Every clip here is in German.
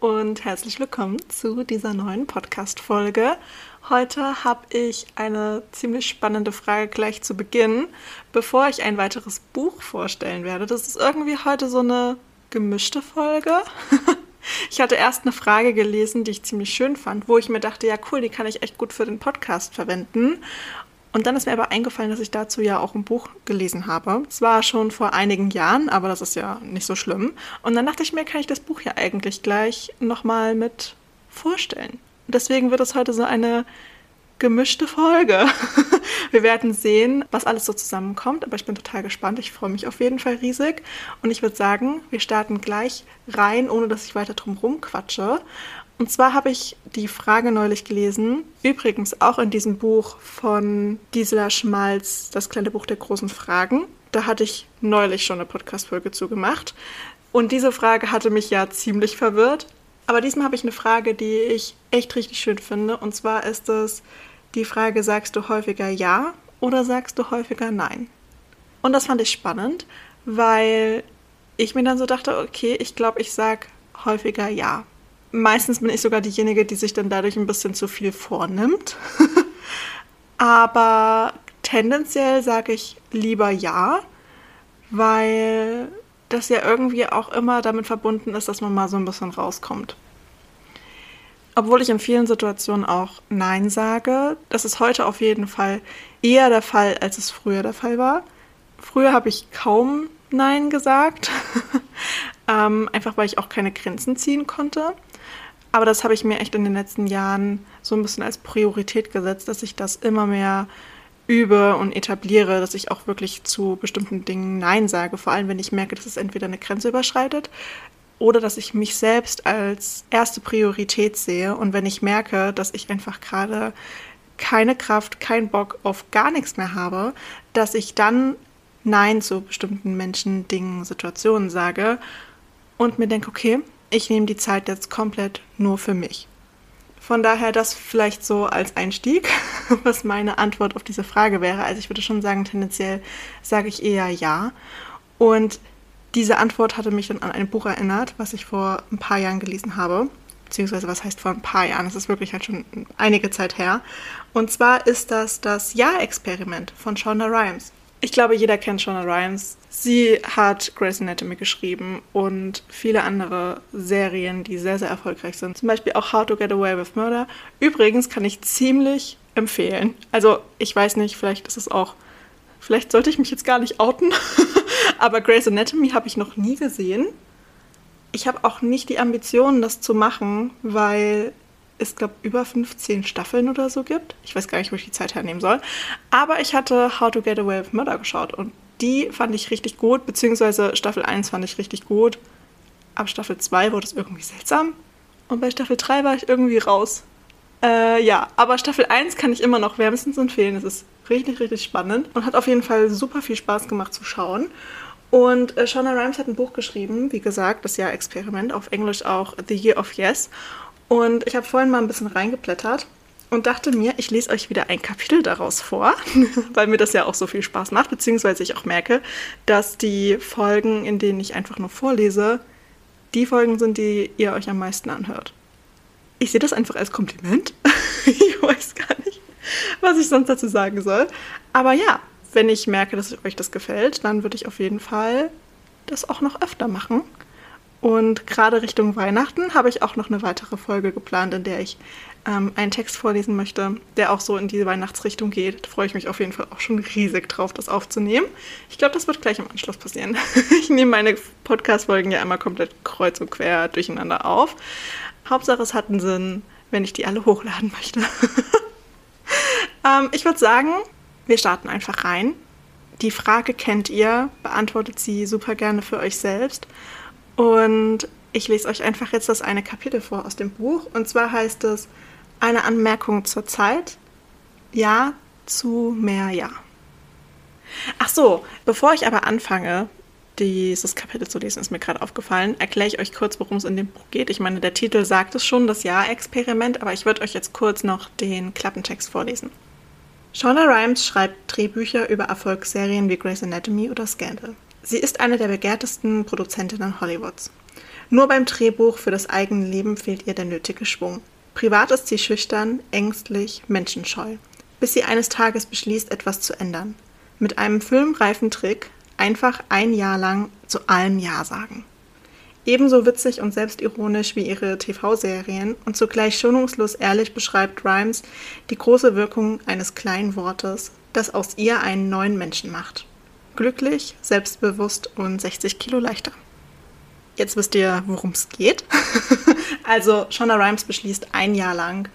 und herzlich willkommen zu dieser neuen Podcast-Folge. Heute habe ich eine ziemlich spannende Frage gleich zu Beginn, bevor ich ein weiteres Buch vorstellen werde. Das ist irgendwie heute so eine gemischte Folge. Ich hatte erst eine Frage gelesen, die ich ziemlich schön fand, wo ich mir dachte, ja cool, die kann ich echt gut für den Podcast verwenden. Und dann ist mir aber eingefallen, dass ich dazu ja auch ein Buch gelesen habe. Es war schon vor einigen Jahren, aber das ist ja nicht so schlimm. Und dann dachte ich mir, kann ich das Buch ja eigentlich gleich nochmal mit vorstellen. deswegen wird es heute so eine gemischte Folge. Wir werden sehen, was alles so zusammenkommt, aber ich bin total gespannt. Ich freue mich auf jeden Fall riesig. Und ich würde sagen, wir starten gleich rein, ohne dass ich weiter drum rumquatsche. Und zwar habe ich die Frage neulich gelesen, übrigens auch in diesem Buch von Gisela Schmalz, das kleine Buch der großen Fragen. Da hatte ich neulich schon eine Podcast-Folge zugemacht. Und diese Frage hatte mich ja ziemlich verwirrt. Aber diesmal habe ich eine Frage, die ich echt richtig schön finde. Und zwar ist es die Frage, sagst du häufiger ja oder sagst du häufiger nein? Und das fand ich spannend, weil ich mir dann so dachte, okay, ich glaube, ich sage häufiger ja meistens bin ich sogar diejenige, die sich dann dadurch ein bisschen zu viel vornimmt. Aber tendenziell sage ich lieber ja, weil das ja irgendwie auch immer damit verbunden ist, dass man mal so ein bisschen rauskommt. Obwohl ich in vielen Situationen auch Nein sage, das ist heute auf jeden Fall eher der Fall, als es früher der Fall war. Früher habe ich kaum Nein gesagt, ähm, einfach weil ich auch keine Grenzen ziehen konnte. Aber das habe ich mir echt in den letzten Jahren so ein bisschen als Priorität gesetzt, dass ich das immer mehr übe und etabliere, dass ich auch wirklich zu bestimmten Dingen Nein sage. Vor allem, wenn ich merke, dass es entweder eine Grenze überschreitet oder dass ich mich selbst als erste Priorität sehe. Und wenn ich merke, dass ich einfach gerade keine Kraft, keinen Bock auf gar nichts mehr habe, dass ich dann Nein zu bestimmten Menschen, Dingen, Situationen sage und mir denke, okay, ich nehme die Zeit jetzt komplett nur für mich. Von daher das vielleicht so als Einstieg, was meine Antwort auf diese Frage wäre. Also ich würde schon sagen, tendenziell sage ich eher ja. Und diese Antwort hatte mich dann an ein Buch erinnert, was ich vor ein paar Jahren gelesen habe. Beziehungsweise, was heißt vor ein paar Jahren? Es ist wirklich halt schon einige Zeit her. Und zwar ist das das Ja-Experiment von Shonda Rhimes. Ich glaube, jeder kennt Shonda Rhimes. Sie hat Grey's Anatomy geschrieben und viele andere Serien, die sehr, sehr erfolgreich sind. Zum Beispiel auch How to Get Away with Murder. Übrigens kann ich ziemlich empfehlen. Also, ich weiß nicht, vielleicht ist es auch. Vielleicht sollte ich mich jetzt gar nicht outen. Aber Grey's Anatomy habe ich noch nie gesehen. Ich habe auch nicht die Ambition, das zu machen, weil es, glaube über 15 Staffeln oder so gibt. Ich weiß gar nicht, wo ich die Zeit hernehmen soll. Aber ich hatte How to Get Away with Murder geschaut und die fand ich richtig gut, beziehungsweise Staffel 1 fand ich richtig gut. Ab Staffel 2 wurde es irgendwie seltsam. Und bei Staffel 3 war ich irgendwie raus. Äh, ja, aber Staffel 1 kann ich immer noch wärmstens empfehlen. Es ist richtig, richtig spannend und hat auf jeden Fall super viel Spaß gemacht zu schauen. Und äh, Shonda Rhimes hat ein Buch geschrieben, wie gesagt, das Jahr-Experiment, auf Englisch auch The Year of Yes. Und ich habe vorhin mal ein bisschen reingeblättert und dachte mir, ich lese euch wieder ein Kapitel daraus vor, weil mir das ja auch so viel Spaß macht, beziehungsweise ich auch merke, dass die Folgen, in denen ich einfach nur vorlese, die Folgen sind, die ihr euch am meisten anhört. Ich sehe das einfach als Kompliment. ich weiß gar nicht, was ich sonst dazu sagen soll. Aber ja, wenn ich merke, dass euch das gefällt, dann würde ich auf jeden Fall das auch noch öfter machen. Und gerade Richtung Weihnachten habe ich auch noch eine weitere Folge geplant, in der ich ähm, einen Text vorlesen möchte, der auch so in diese Weihnachtsrichtung geht. Da freue ich mich auf jeden Fall auch schon riesig drauf, das aufzunehmen. Ich glaube, das wird gleich im Anschluss passieren. ich nehme meine Podcast-Folgen ja einmal komplett kreuz und quer durcheinander auf. Hauptsache, es hat einen Sinn, wenn ich die alle hochladen möchte. ähm, ich würde sagen, wir starten einfach rein. Die Frage kennt ihr, beantwortet sie super gerne für euch selbst. Und ich lese euch einfach jetzt das eine Kapitel vor aus dem Buch. Und zwar heißt es Eine Anmerkung zur Zeit. Ja zu mehr Ja. Ach so, bevor ich aber anfange, dieses Kapitel zu lesen, ist mir gerade aufgefallen, erkläre ich euch kurz, worum es in dem Buch geht. Ich meine, der Titel sagt es schon, das Ja-Experiment, aber ich würde euch jetzt kurz noch den Klappentext vorlesen. Shonda Rhimes schreibt Drehbücher über Erfolgsserien wie Grey's Anatomy oder Scandal. Sie ist eine der begehrtesten Produzentinnen Hollywoods. Nur beim Drehbuch für das eigene Leben fehlt ihr der nötige Schwung. Privat ist sie schüchtern, ängstlich, menschenscheu, bis sie eines Tages beschließt, etwas zu ändern. Mit einem filmreifen Trick einfach ein Jahr lang zu allem Ja sagen. Ebenso witzig und selbstironisch wie ihre TV-Serien und zugleich schonungslos ehrlich beschreibt Rhymes die große Wirkung eines kleinen Wortes, das aus ihr einen neuen Menschen macht. Glücklich, selbstbewusst und 60 Kilo leichter. Jetzt wisst ihr, worum es geht. also Shonda Rhimes beschließt ein Jahr lang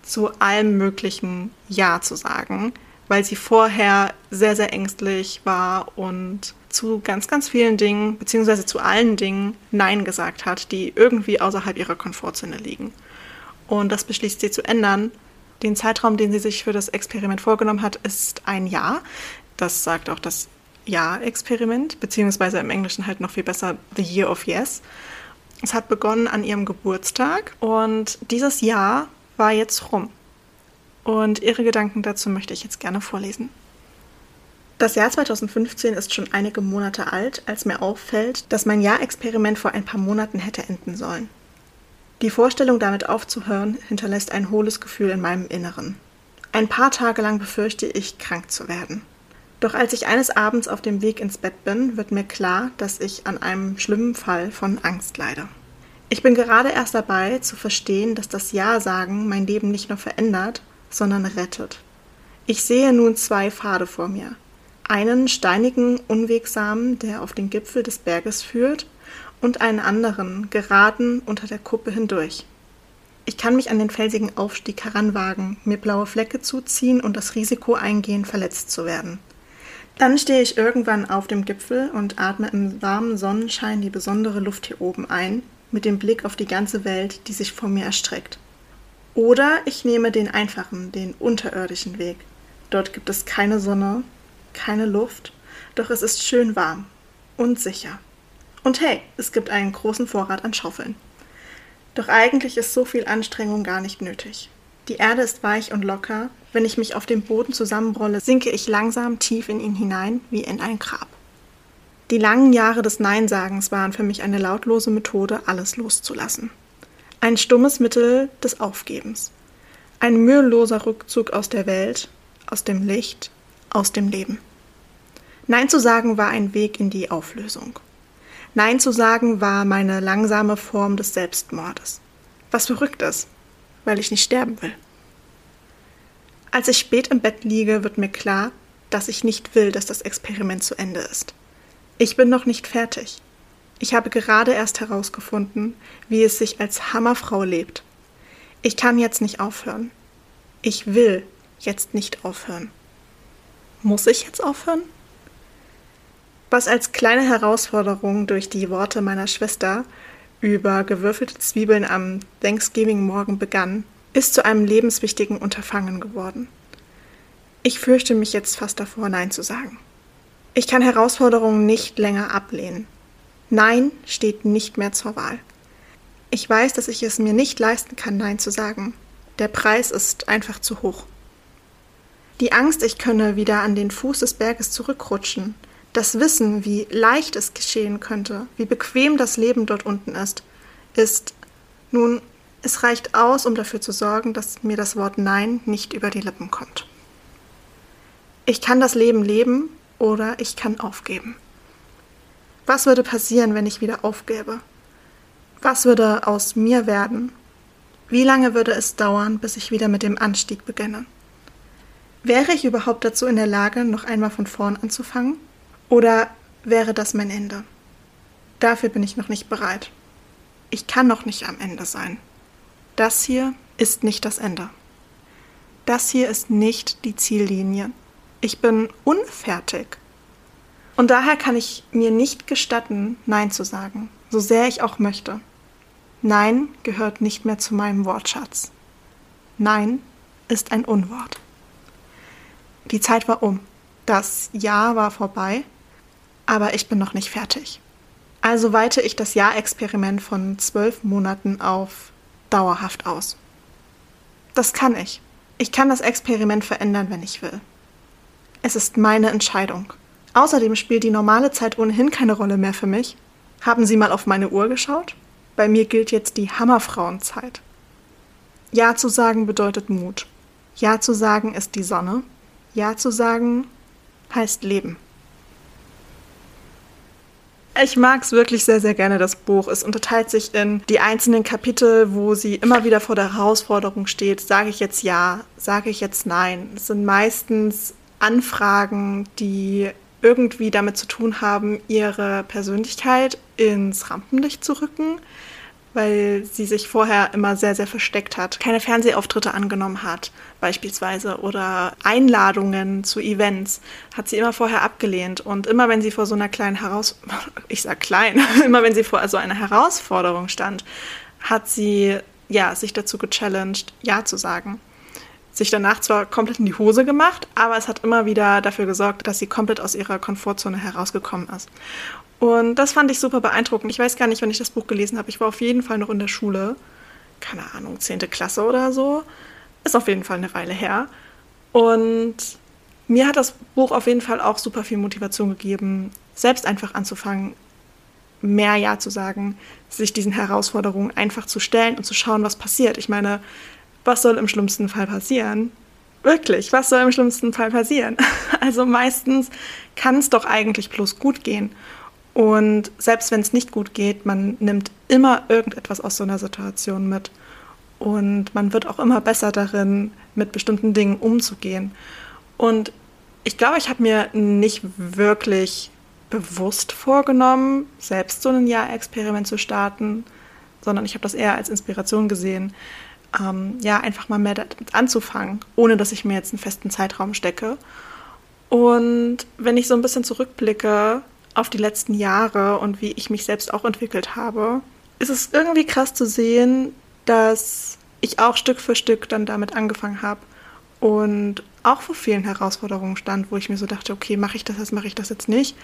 zu allem möglichen Ja zu sagen, weil sie vorher sehr, sehr ängstlich war und zu ganz, ganz vielen Dingen, beziehungsweise zu allen Dingen Nein gesagt hat, die irgendwie außerhalb ihrer Komfortzone liegen. Und das beschließt sie zu ändern. Den Zeitraum, den sie sich für das Experiment vorgenommen hat, ist ein Jahr. Das sagt auch das Ja-Experiment, beziehungsweise im Englischen halt noch viel besser The Year of Yes. Es hat begonnen an ihrem Geburtstag und dieses Jahr war jetzt rum. Und ihre Gedanken dazu möchte ich jetzt gerne vorlesen. Das Jahr 2015 ist schon einige Monate alt, als mir auffällt, dass mein Jahrexperiment vor ein paar Monaten hätte enden sollen. Die Vorstellung, damit aufzuhören, hinterlässt ein hohles Gefühl in meinem Inneren. Ein paar Tage lang befürchte ich, krank zu werden. Doch als ich eines Abends auf dem Weg ins Bett bin, wird mir klar, dass ich an einem schlimmen Fall von Angst leide. Ich bin gerade erst dabei zu verstehen, dass das Ja-Sagen mein Leben nicht nur verändert, sondern rettet. Ich sehe nun zwei Pfade vor mir einen steinigen, unwegsamen, der auf den Gipfel des Berges führt, und einen anderen, geraden, unter der Kuppe hindurch. Ich kann mich an den felsigen Aufstieg heranwagen, mir blaue Flecke zuziehen und das Risiko eingehen, verletzt zu werden. Dann stehe ich irgendwann auf dem Gipfel und atme im warmen Sonnenschein die besondere Luft hier oben ein, mit dem Blick auf die ganze Welt, die sich vor mir erstreckt. Oder ich nehme den einfachen, den unterirdischen Weg. Dort gibt es keine Sonne, keine Luft, doch es ist schön warm und sicher. Und hey, es gibt einen großen Vorrat an Schaufeln. Doch eigentlich ist so viel Anstrengung gar nicht nötig. Die Erde ist weich und locker, wenn ich mich auf dem Boden zusammenrolle, sinke ich langsam tief in ihn hinein, wie in ein Grab. Die langen Jahre des Neinsagens waren für mich eine lautlose Methode, alles loszulassen. Ein stummes Mittel des Aufgebens. Ein müheloser Rückzug aus der Welt, aus dem Licht, aus dem Leben. Nein zu sagen war ein Weg in die Auflösung. Nein zu sagen war meine langsame Form des Selbstmordes. Was verrückt ist, weil ich nicht sterben will. Als ich spät im Bett liege, wird mir klar, dass ich nicht will, dass das Experiment zu Ende ist. Ich bin noch nicht fertig. Ich habe gerade erst herausgefunden, wie es sich als Hammerfrau lebt. Ich kann jetzt nicht aufhören. Ich will jetzt nicht aufhören. Muss ich jetzt aufhören? Was als kleine Herausforderung durch die Worte meiner Schwester über gewürfelte Zwiebeln am Thanksgiving-Morgen begann, ist zu einem lebenswichtigen Unterfangen geworden. Ich fürchte mich jetzt fast davor, Nein zu sagen. Ich kann Herausforderungen nicht länger ablehnen. Nein steht nicht mehr zur Wahl. Ich weiß, dass ich es mir nicht leisten kann, Nein zu sagen. Der Preis ist einfach zu hoch. Die Angst, ich könne wieder an den Fuß des Berges zurückrutschen, das Wissen, wie leicht es geschehen könnte, wie bequem das Leben dort unten ist, ist, nun, es reicht aus, um dafür zu sorgen, dass mir das Wort Nein nicht über die Lippen kommt. Ich kann das Leben leben oder ich kann aufgeben. Was würde passieren, wenn ich wieder aufgäbe? Was würde aus mir werden? Wie lange würde es dauern, bis ich wieder mit dem Anstieg beginne? Wäre ich überhaupt dazu in der Lage, noch einmal von vorn anzufangen? Oder wäre das mein Ende? Dafür bin ich noch nicht bereit. Ich kann noch nicht am Ende sein. Das hier ist nicht das Ende. Das hier ist nicht die Ziellinie. Ich bin unfertig. Und daher kann ich mir nicht gestatten, Nein zu sagen, so sehr ich auch möchte. Nein gehört nicht mehr zu meinem Wortschatz. Nein ist ein Unwort. Die Zeit war um. Das Jahr war vorbei, aber ich bin noch nicht fertig. Also weite ich das Jahrexperiment von zwölf Monaten auf dauerhaft aus. Das kann ich. Ich kann das Experiment verändern, wenn ich will. Es ist meine Entscheidung. Außerdem spielt die normale Zeit ohnehin keine Rolle mehr für mich. Haben Sie mal auf meine Uhr geschaut? Bei mir gilt jetzt die Hammerfrauenzeit. Ja zu sagen bedeutet Mut. Ja zu sagen ist die Sonne. Ja zu sagen heißt Leben. Ich mag es wirklich sehr, sehr gerne, das Buch. Es unterteilt sich in die einzelnen Kapitel, wo sie immer wieder vor der Herausforderung steht, sage ich jetzt ja, sage ich jetzt nein. Es sind meistens Anfragen, die irgendwie damit zu tun haben, ihre Persönlichkeit ins Rampenlicht zu rücken, weil sie sich vorher immer sehr, sehr versteckt hat, keine Fernsehauftritte angenommen hat, beispielsweise, oder Einladungen zu Events hat sie immer vorher abgelehnt. Und immer wenn sie vor so einer kleinen Herausforderung, ich sag klein, immer wenn sie vor so einer Herausforderung stand, hat sie ja sich dazu gechallenged, Ja zu sagen sich danach zwar komplett in die Hose gemacht, aber es hat immer wieder dafür gesorgt, dass sie komplett aus ihrer Komfortzone herausgekommen ist. Und das fand ich super beeindruckend. Ich weiß gar nicht, wann ich das Buch gelesen habe. Ich war auf jeden Fall noch in der Schule. Keine Ahnung, 10. Klasse oder so. Ist auf jeden Fall eine Weile her. Und mir hat das Buch auf jeden Fall auch super viel Motivation gegeben, selbst einfach anzufangen, mehr Ja zu sagen, sich diesen Herausforderungen einfach zu stellen und zu schauen, was passiert. Ich meine, was soll im schlimmsten Fall passieren? Wirklich, was soll im schlimmsten Fall passieren? Also meistens kann es doch eigentlich bloß gut gehen. Und selbst wenn es nicht gut geht, man nimmt immer irgendetwas aus so einer Situation mit. Und man wird auch immer besser darin, mit bestimmten Dingen umzugehen. Und ich glaube, ich habe mir nicht wirklich bewusst vorgenommen, selbst so ein Jahr-Experiment zu starten, sondern ich habe das eher als Inspiration gesehen, ähm, ja, einfach mal mehr damit anzufangen, ohne dass ich mir jetzt einen festen Zeitraum stecke. Und wenn ich so ein bisschen zurückblicke auf die letzten Jahre und wie ich mich selbst auch entwickelt habe, ist es irgendwie krass zu sehen, dass ich auch Stück für Stück dann damit angefangen habe und auch vor vielen Herausforderungen stand, wo ich mir so dachte, okay, mache ich das jetzt, mache ich das jetzt nicht.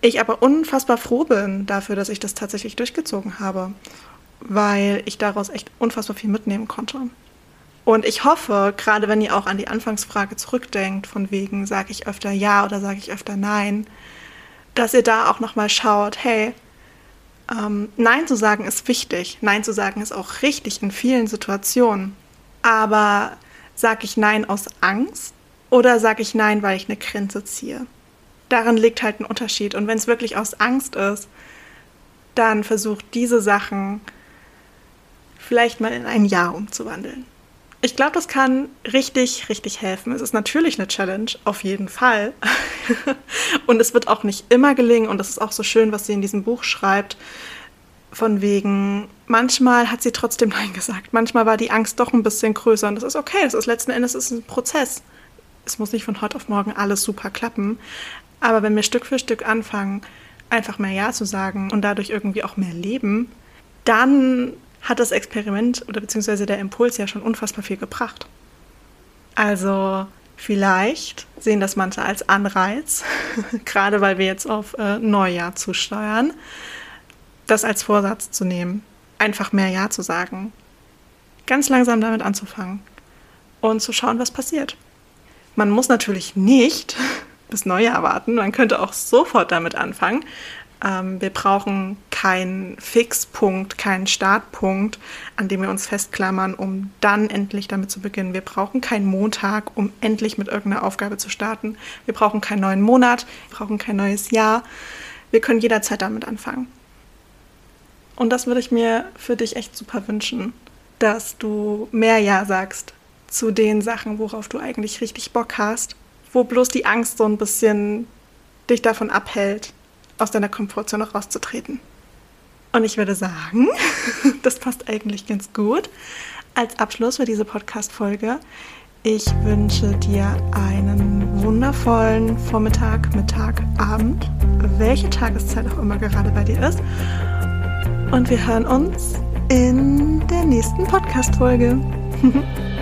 Ich aber unfassbar froh bin dafür, dass ich das tatsächlich durchgezogen habe weil ich daraus echt unfassbar viel mitnehmen konnte. Und ich hoffe, gerade wenn ihr auch an die Anfangsfrage zurückdenkt, von wegen, sage ich öfter ja oder sage ich öfter nein, dass ihr da auch nochmal schaut, hey, ähm, Nein zu sagen ist wichtig. Nein zu sagen ist auch richtig in vielen Situationen. Aber sage ich Nein aus Angst oder sage ich Nein, weil ich eine Grenze ziehe? Darin liegt halt ein Unterschied. Und wenn es wirklich aus Angst ist, dann versucht diese Sachen vielleicht mal in ein Ja umzuwandeln. Ich glaube, das kann richtig, richtig helfen. Es ist natürlich eine Challenge, auf jeden Fall. und es wird auch nicht immer gelingen. Und das ist auch so schön, was sie in diesem Buch schreibt. Von wegen, manchmal hat sie trotzdem Nein gesagt. Manchmal war die Angst doch ein bisschen größer. Und das ist okay. Das ist letzten Endes ist ein Prozess. Es muss nicht von heute auf morgen alles super klappen. Aber wenn wir Stück für Stück anfangen, einfach mehr Ja zu sagen und dadurch irgendwie auch mehr leben, dann hat das Experiment oder beziehungsweise der Impuls ja schon unfassbar viel gebracht. Also vielleicht sehen das manche als Anreiz, gerade weil wir jetzt auf äh, Neujahr zusteuern, das als Vorsatz zu nehmen, einfach mehr Ja zu sagen, ganz langsam damit anzufangen und zu schauen, was passiert. Man muss natürlich nicht bis Neujahr warten, man könnte auch sofort damit anfangen, ähm, wir brauchen keinen Fixpunkt, keinen Startpunkt, an dem wir uns festklammern, um dann endlich damit zu beginnen. Wir brauchen keinen Montag, um endlich mit irgendeiner Aufgabe zu starten. Wir brauchen keinen neuen Monat, wir brauchen kein neues Jahr. Wir können jederzeit damit anfangen. Und das würde ich mir für dich echt super wünschen, dass du mehr Ja sagst zu den Sachen, worauf du eigentlich richtig Bock hast, wo bloß die Angst so ein bisschen dich davon abhält, aus deiner Komfortzone rauszutreten. Und ich würde sagen, das passt eigentlich ganz gut als Abschluss für diese Podcast-Folge. Ich wünsche dir einen wundervollen Vormittag, Mittag, Abend, welche Tageszeit auch immer gerade bei dir ist. Und wir hören uns in der nächsten Podcast-Folge.